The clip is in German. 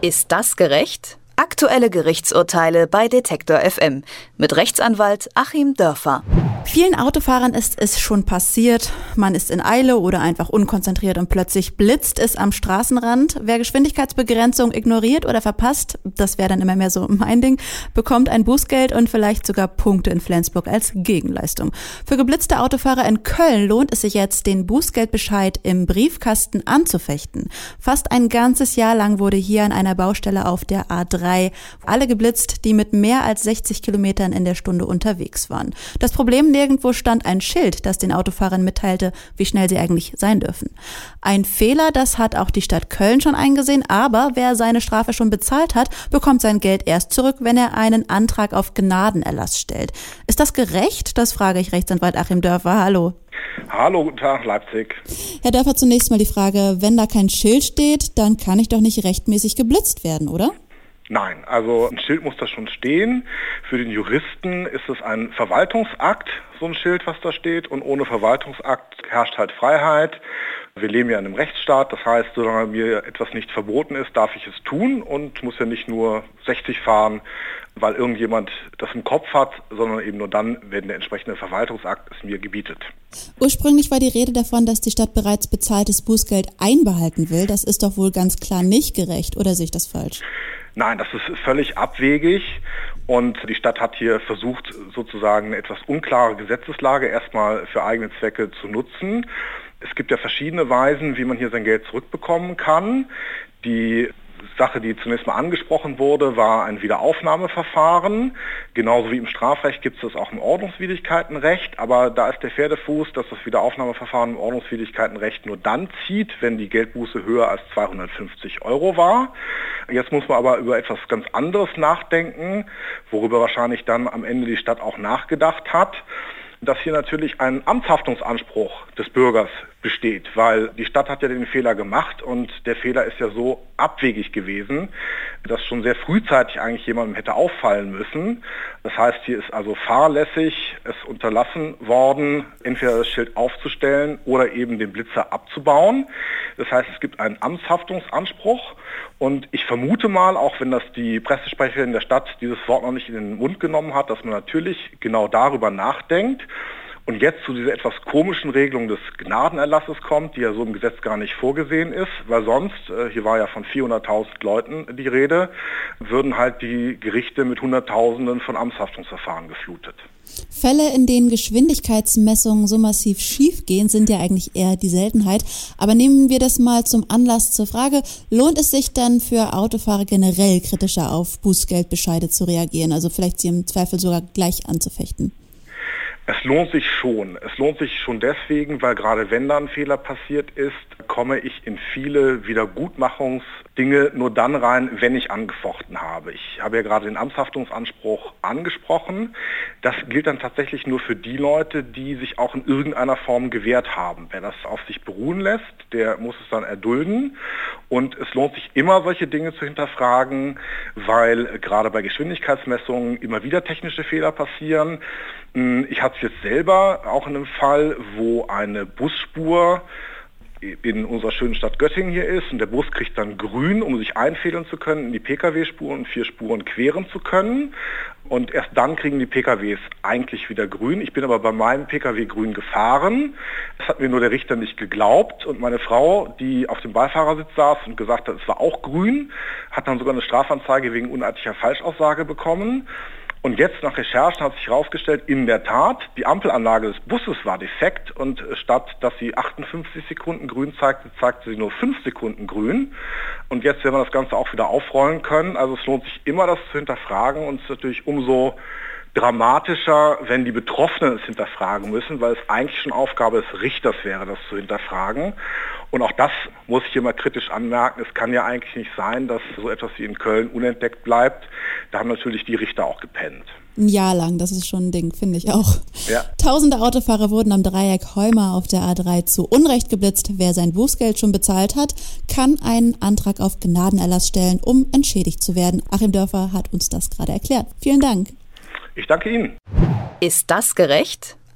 Ist das gerecht? Aktuelle Gerichtsurteile bei Detektor FM mit Rechtsanwalt Achim Dörfer. Vielen Autofahrern ist es schon passiert. Man ist in Eile oder einfach unkonzentriert und plötzlich blitzt es am Straßenrand. Wer Geschwindigkeitsbegrenzung ignoriert oder verpasst, das wäre dann immer mehr so mein Ding, bekommt ein Bußgeld und vielleicht sogar Punkte in Flensburg als Gegenleistung. Für geblitzte Autofahrer in Köln lohnt es sich jetzt, den Bußgeldbescheid im Briefkasten anzufechten. Fast ein ganzes Jahr lang wurde hier an einer Baustelle auf der A3 alle geblitzt, die mit mehr als 60 Kilometern in der Stunde unterwegs waren. Das Problem nirgendwo stand ein Schild, das den Autofahrern mitteilte, wie schnell sie eigentlich sein dürfen. Ein Fehler, das hat auch die Stadt Köln schon eingesehen, aber wer seine Strafe schon bezahlt hat, bekommt sein Geld erst zurück, wenn er einen Antrag auf Gnadenerlass stellt. Ist das gerecht? Das frage ich Rechtsanwalt Achim Dörfer. Hallo. Hallo, guten Tag, Leipzig. Herr Dörfer, zunächst mal die Frage, wenn da kein Schild steht, dann kann ich doch nicht rechtmäßig geblitzt werden, oder? Nein, also ein Schild muss da schon stehen. Für den Juristen ist es ein Verwaltungsakt, so ein Schild, was da steht. Und ohne Verwaltungsakt herrscht halt Freiheit. Wir leben ja in einem Rechtsstaat, das heißt, solange mir etwas nicht verboten ist, darf ich es tun und muss ja nicht nur 60 fahren, weil irgendjemand das im Kopf hat, sondern eben nur dann, wenn der entsprechende Verwaltungsakt es mir gebietet. Ursprünglich war die Rede davon, dass die Stadt bereits bezahltes Bußgeld einbehalten will. Das ist doch wohl ganz klar nicht gerecht, oder sehe ich das falsch? Nein, das ist völlig abwegig und die Stadt hat hier versucht, sozusagen eine etwas unklare Gesetzeslage erstmal für eigene Zwecke zu nutzen. Es gibt ja verschiedene Weisen, wie man hier sein Geld zurückbekommen kann. Die Sache, die zunächst mal angesprochen wurde, war ein Wiederaufnahmeverfahren. Genauso wie im Strafrecht gibt es das auch im Ordnungswidrigkeitenrecht, aber da ist der Pferdefuß, dass das Wiederaufnahmeverfahren im Ordnungswidrigkeitenrecht nur dann zieht, wenn die Geldbuße höher als 250 Euro war. Jetzt muss man aber über etwas ganz anderes nachdenken, worüber wahrscheinlich dann am Ende die Stadt auch nachgedacht hat. Dass hier natürlich ein Amtshaftungsanspruch des Bürgers besteht, weil die Stadt hat ja den Fehler gemacht und der Fehler ist ja so abwegig gewesen, dass schon sehr frühzeitig eigentlich jemandem hätte auffallen müssen. Das heißt, hier ist also fahrlässig es unterlassen worden, entweder das Schild aufzustellen oder eben den Blitzer abzubauen. Das heißt, es gibt einen Amtshaftungsanspruch und ich vermute mal, auch wenn das die Pressesprecherin der Stadt dieses Wort noch nicht in den Mund genommen hat, dass man natürlich genau darüber nachdenkt und jetzt zu dieser etwas komischen Regelung des Gnadenerlasses kommt, die ja so im Gesetz gar nicht vorgesehen ist, weil sonst, äh, hier war ja von 400.000 Leuten die Rede, würden halt die Gerichte mit Hunderttausenden von Amtshaftungsverfahren geflutet. Fälle, in denen Geschwindigkeitsmessungen so massiv schiefgehen, sind ja eigentlich eher die Seltenheit. Aber nehmen wir das mal zum Anlass zur Frage, lohnt es sich dann für Autofahrer generell kritischer auf Bußgeldbescheide zu reagieren, also vielleicht sie im Zweifel sogar gleich anzufechten? Es lohnt sich schon. Es lohnt sich schon deswegen, weil gerade wenn da ein Fehler passiert ist, komme ich in viele Wiedergutmachungsdinge nur dann rein, wenn ich angefochten habe. Ich habe ja gerade den Amtshaftungsanspruch angesprochen. Das gilt dann tatsächlich nur für die Leute, die sich auch in irgendeiner Form gewehrt haben. Wer das auf sich beruhen lässt, der muss es dann erdulden. Und es lohnt sich immer, solche Dinge zu hinterfragen, weil gerade bei Geschwindigkeitsmessungen immer wieder technische Fehler passieren. Hm, ich hatte es jetzt selber auch in einem Fall, wo eine Busspur in unserer schönen Stadt Göttingen hier ist und der Bus kriegt dann grün, um sich einfädeln zu können, in die Pkw-Spuren und vier Spuren queren zu können. Und erst dann kriegen die PKWs eigentlich wieder grün. Ich bin aber bei meinem Pkw grün gefahren. Das hat mir nur der Richter nicht geglaubt. Und meine Frau, die auf dem Beifahrersitz saß und gesagt hat, es war auch grün, hat dann sogar eine Strafanzeige wegen unartiger Falschaussage bekommen. Und jetzt nach Recherchen hat sich herausgestellt, in der Tat, die Ampelanlage des Busses war defekt und statt dass sie 58 Sekunden grün zeigte, zeigte sie nur 5 Sekunden grün. Und jetzt werden wir das Ganze auch wieder aufrollen können. Also es lohnt sich immer, das zu hinterfragen und es ist natürlich umso dramatischer, wenn die Betroffenen es hinterfragen müssen, weil es eigentlich schon Aufgabe des Richters wäre, das zu hinterfragen. Und auch das muss ich hier mal kritisch anmerken. Es kann ja eigentlich nicht sein, dass so etwas wie in Köln unentdeckt bleibt. Da haben natürlich die Richter auch gepennt. Ein Jahr lang, das ist schon ein Ding, finde ich auch. Ja. Tausende Autofahrer wurden am Dreieck Heumer auf der A3 zu Unrecht geblitzt. Wer sein Bußgeld schon bezahlt hat, kann einen Antrag auf Gnadenerlass stellen, um entschädigt zu werden. Achim Dörfer hat uns das gerade erklärt. Vielen Dank. Ich danke Ihnen. Ist das gerecht?